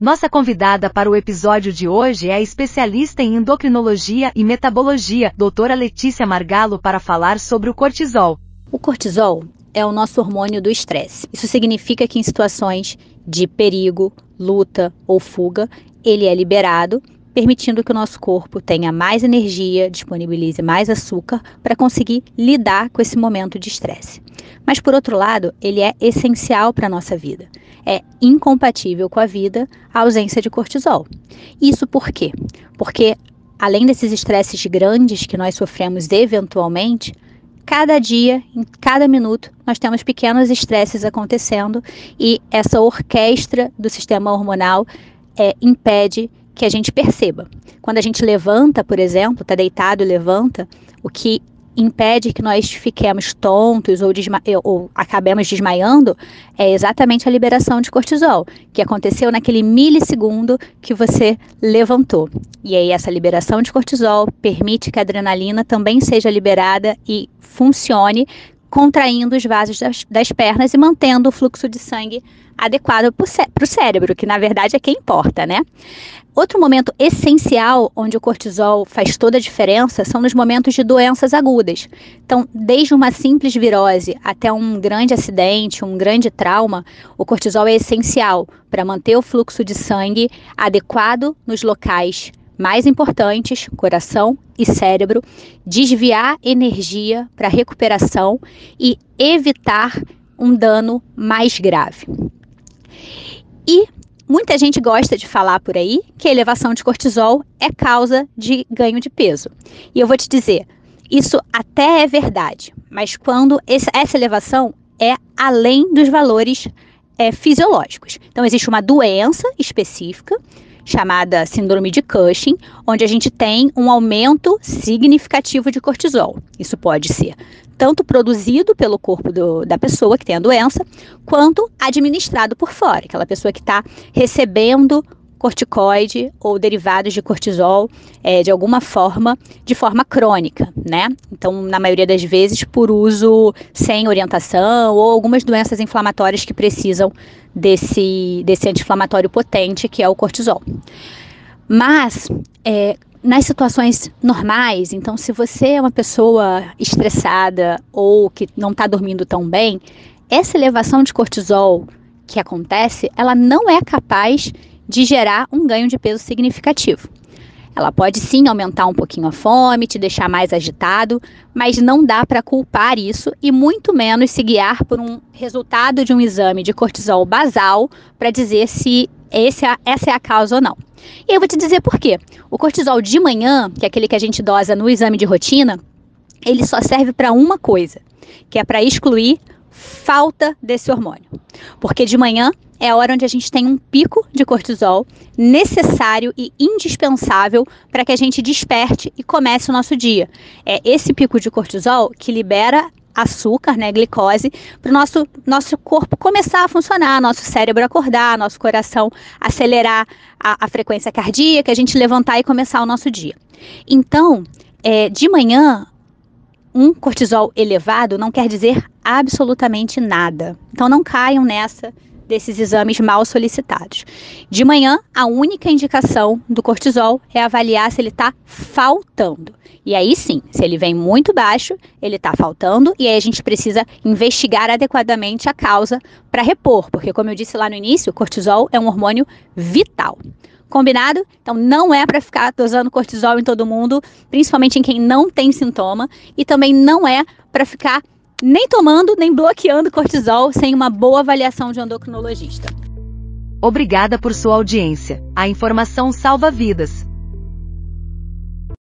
Nossa convidada para o episódio de hoje é a especialista em endocrinologia e metabologia, doutora Letícia Margalo, para falar sobre o cortisol. O cortisol é o nosso hormônio do estresse. Isso significa que em situações de perigo, luta ou fuga, ele é liberado, permitindo que o nosso corpo tenha mais energia, disponibilize mais açúcar para conseguir lidar com esse momento de estresse. Mas por outro lado, ele é essencial para a nossa vida é incompatível com a vida a ausência de cortisol. Isso por quê? Porque além desses estresses grandes que nós sofremos eventualmente, cada dia, em cada minuto, nós temos pequenos estresses acontecendo e essa orquestra do sistema hormonal é, impede que a gente perceba. Quando a gente levanta, por exemplo, está deitado e levanta, o que impede que nós fiquemos tontos ou, ou acabemos desmaiando é exatamente a liberação de cortisol, que aconteceu naquele milissegundo que você levantou. E aí, essa liberação de cortisol permite que a adrenalina também seja liberada e funcione contraindo os vasos das, das pernas e mantendo o fluxo de sangue adequado para o cérebro, que na verdade é quem importa, né? Outro momento essencial onde o cortisol faz toda a diferença são nos momentos de doenças agudas. Então, desde uma simples virose até um grande acidente, um grande trauma, o cortisol é essencial para manter o fluxo de sangue adequado nos locais mais importantes, coração e cérebro, desviar energia para recuperação e evitar um dano mais grave. E muita gente gosta de falar por aí que a elevação de cortisol é causa de ganho de peso. E eu vou te dizer, isso até é verdade, mas quando essa elevação é além dos valores é, fisiológicos. Então, existe uma doença específica chamada síndrome de Cushing, onde a gente tem um aumento significativo de cortisol. Isso pode ser tanto produzido pelo corpo do, da pessoa que tem a doença, quanto administrado por fora, aquela pessoa que está recebendo corticoide ou derivados de cortisol é, de alguma forma, de forma crônica, né? Então, na maioria das vezes, por uso sem orientação ou algumas doenças inflamatórias que precisam desse, desse anti-inflamatório potente que é o cortisol. Mas, é, nas situações normais, então, se você é uma pessoa estressada ou que não está dormindo tão bem, essa elevação de cortisol que acontece, ela não é capaz de gerar um ganho de peso significativo. Ela pode sim aumentar um pouquinho a fome, te deixar mais agitado, mas não dá para culpar isso e muito menos se guiar por um resultado de um exame de cortisol basal para dizer se esse, essa é a causa ou não. E eu vou te dizer por quê. O cortisol de manhã, que é aquele que a gente dosa no exame de rotina, ele só serve para uma coisa, que é para excluir falta desse hormônio. Porque de manhã é a hora onde a gente tem um pico de cortisol necessário e indispensável para que a gente desperte e comece o nosso dia. É esse pico de cortisol que libera açúcar, né, glicose, para o nosso, nosso corpo começar a funcionar, nosso cérebro acordar, nosso coração acelerar a, a frequência cardíaca, a gente levantar e começar o nosso dia. Então, é, de manhã, um cortisol elevado não quer dizer absolutamente nada. Então não caiam nessa desses exames mal solicitados. De manhã, a única indicação do cortisol é avaliar se ele está faltando. E aí sim, se ele vem muito baixo, ele está faltando, e aí a gente precisa investigar adequadamente a causa para repor, porque, como eu disse lá no início, o cortisol é um hormônio vital. Combinado? Então não é para ficar dosando cortisol em todo mundo, principalmente em quem não tem sintoma, e também não é para ficar nem tomando nem bloqueando cortisol sem uma boa avaliação de endocrinologista. Obrigada por sua audiência. A informação salva vidas.